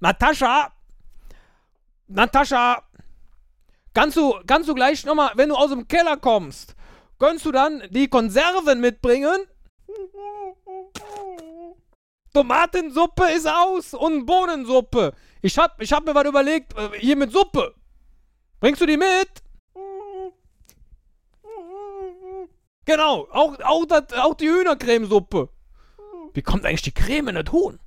Natascha! Natascha! Kannst du, kannst du gleich nochmal, wenn du aus dem Keller kommst, kannst du dann die Konserven mitbringen? Tomatensuppe ist aus und Bohnensuppe. Ich hab, ich hab mir was überlegt, äh, hier mit Suppe. Bringst du die mit? Genau, auch, auch, dat, auch die Hühnercremesuppe. Wie kommt eigentlich die Creme in das Huhn?